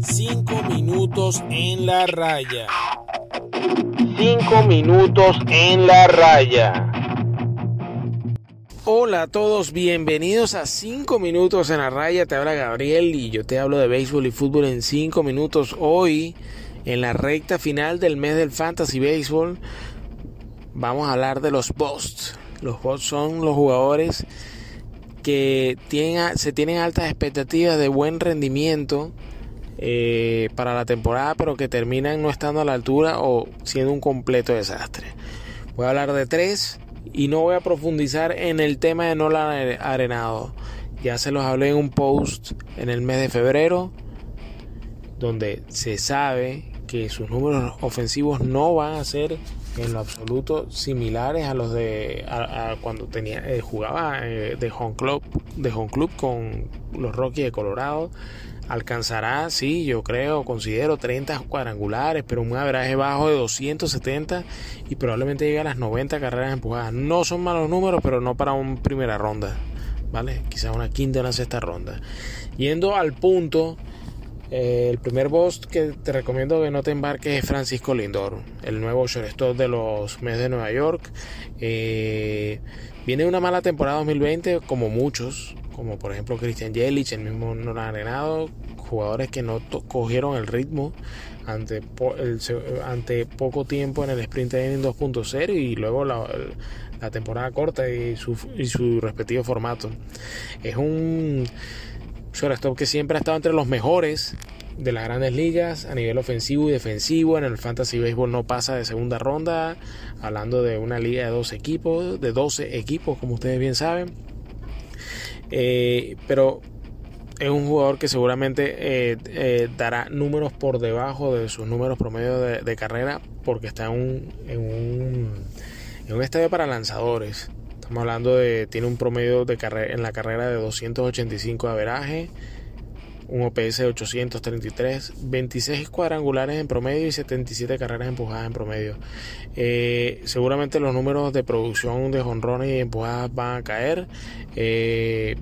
Cinco minutos en la raya. Cinco minutos en la raya. Hola a todos, bienvenidos a 5 minutos en la raya. Te habla Gabriel y yo te hablo de béisbol y fútbol en 5 minutos. Hoy, en la recta final del mes del Fantasy Baseball, vamos a hablar de los Busts. Los Busts son los jugadores que se tienen altas expectativas de buen rendimiento eh, para la temporada, pero que terminan no estando a la altura o siendo un completo desastre. Voy a hablar de tres y no voy a profundizar en el tema de Nolan Arenado. Ya se los hablé en un post en el mes de febrero, donde se sabe que sus números ofensivos no van a ser en lo absoluto similares a los de cuando tenía eh, jugaba eh, de home club de home club con los Rockies de Colorado alcanzará, sí, yo creo, considero 30 cuadrangulares, pero un average bajo de 270 y probablemente llegue a las 90 carreras empujadas. No son malos números, pero no para una primera ronda, ¿vale? Quizás una quinta o una sexta ronda. Yendo al punto, eh, el primer boss que te recomiendo que no te embarques es Francisco Lindor, el nuevo shortstop de los Mets de Nueva York. Eh, viene una mala temporada 2020, como muchos, como por ejemplo Christian Yelich, el mismo Nolan Arenado, jugadores que no cogieron el ritmo ante, ante poco tiempo en el sprint training 2.0 y luego la, temporada corta y su, y su respectivo formato. Es un shortstop que siempre ha estado entre los mejores de las grandes ligas a nivel ofensivo y defensivo. En el Fantasy Baseball no pasa de segunda ronda, hablando de una liga de 12 equipos, de 12 equipos, como ustedes bien saben. Eh, pero es un jugador que seguramente eh, eh, dará números por debajo de sus números promedio de, carrera porque está en un, en un, en un estadio para lanzadores. Estamos hablando de, tiene un promedio de carrera, en la carrera de 285 de averaje, un OPS de 833, 26 cuadrangulares en promedio y 77 carreras empujadas en promedio. Eh, seguramente los números de producción de jonrones y empujadas van a caer. Eh,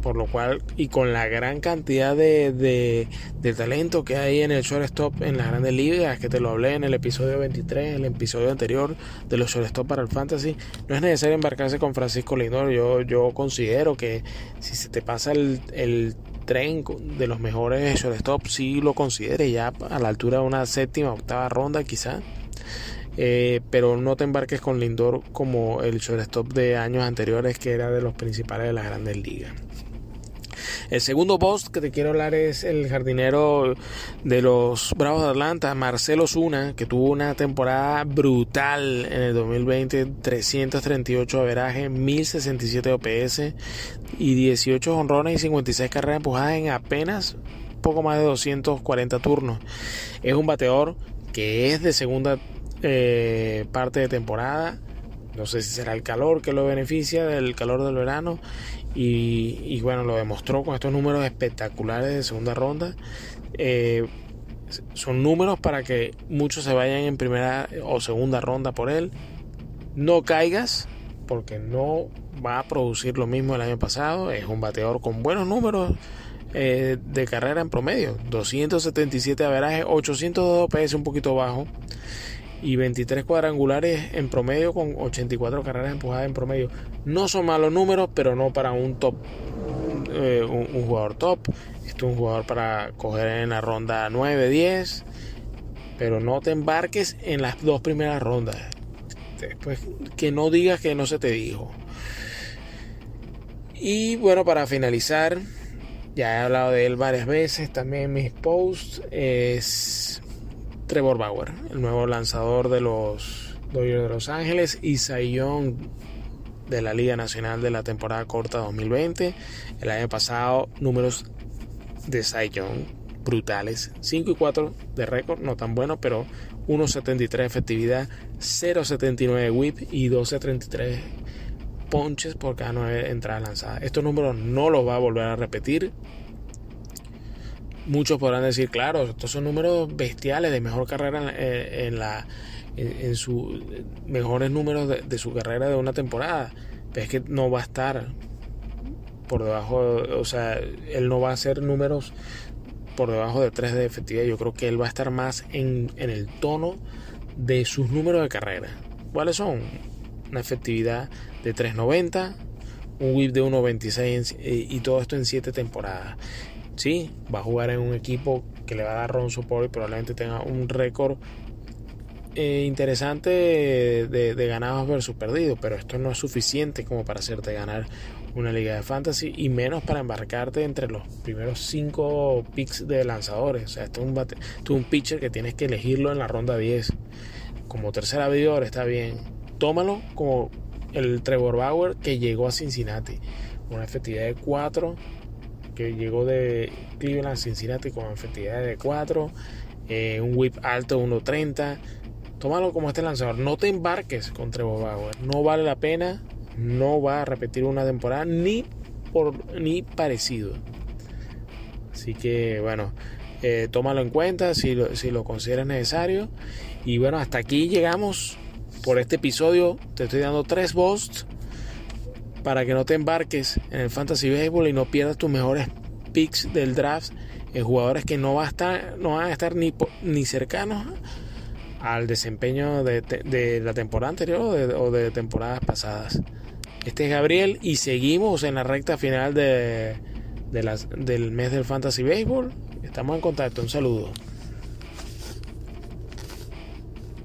por lo cual, y con la gran cantidad de, de, talento que hay en el shortstop en las grandes ligas, que te lo hablé en el episodio 23, en el episodio anterior de los shortstop para el fantasy, no es necesario embarcarse con Francisco Lindor. Yo, yo considero que si se te pasa el, el tren de los mejores shortstop, sí lo considere ya a la altura de una séptima, octava ronda quizá. Eh, pero no te embarques con Lindor como el shortstop de años anteriores que era de los principales de las grandes ligas. El segundo post que te quiero hablar es el jardinero de los Bravos de Atlanta, Marcelo Zuna, que tuvo una temporada brutal en el 2020, 338 averaje, 1067 OPS y 18 honrones y 56 carreras empujadas en apenas poco más de 240 turnos. Es un bateador que es de segunda eh, parte de temporada. No sé si será el calor que lo beneficia, del calor del verano. Y, bueno, lo demostró con estos números espectaculares de segunda ronda. Eh, son números para que muchos se vayan en primera o segunda ronda por él. No caigas, porque no va a producir lo mismo el año pasado. Es un bateador con buenos números eh, de carrera en promedio. 277 averaje, 802 PS un poquito bajo y 23 cuadrangulares en promedio con 84 carreras empujadas en promedio. No son malos números, pero no para un top, eh, un, jugador top. Esto es un jugador para coger en la ronda 9, 10, pero no te embarques en las dos primeras rondas. Después que no digas que no se te dijo. Y bueno, para finalizar, ya he hablado de él varias veces también mis posts. Es Trevor Bauer, el nuevo lanzador de los Dodgers de Los Ángeles y Cy de la Liga Nacional de la temporada corta 2020. El año pasado, números de Cy brutales. 5 y 4 de récord, no tan bueno, pero 1.73 efectividad, 0.79 whip y 12.33 ponches por cada 9 entradas lanzadas. Estos números no los va a volver a repetir muchos podrán decir, claro, estos son números bestiales de mejor carrera en, eh, la en, sus mejores números de, su carrera de una temporada. Pero es que no va a estar por debajo, o sea, él no va a hacer números por debajo de 3 de efectividad. Yo creo que él va a estar más en, en el tono de sus números de carrera. ¿Cuáles son? Una efectividad de 390, un whip de 1.26 eh, y todo esto en 7 temporadas. Sí, va a jugar en un equipo que le va a dar ron support y probablemente tenga un récord eh, interesante de, ganados versus perdidos, pero esto no es suficiente como para hacerte ganar una liga de fantasy y menos para embarcarte entre los primeros 5 picks de lanzadores. O sea, esto es, un esto es un pitcher que tienes que elegirlo en la ronda 10. Como tercer abridor está bien. Tómalo como el Trevor Bauer que llegó a Cincinnati. Una efectividad de 4. Llegó de Cleveland Cincinnati con efectividad de 4. Eh, un whip alto 1.30. Tómalo como este lanzador. No te embarques con Trevor. No vale la pena. No va a repetir una temporada ni, por, ni parecido. Así que bueno, eh, tómalo en cuenta si lo, si lo consideras necesario. Y bueno, hasta aquí llegamos por este episodio. Te estoy dando tres bosts para que no te embarques en el Fantasy Baseball y no pierdas tus mejores picks del draft en jugadores que no, va a estar, no van a estar ni, ni cercanos al desempeño de, de la temporada anterior o de, temporadas pasadas. Este es Gabriel y seguimos en la recta final de, del mes del Fantasy Baseball. Estamos en contacto. Un saludo.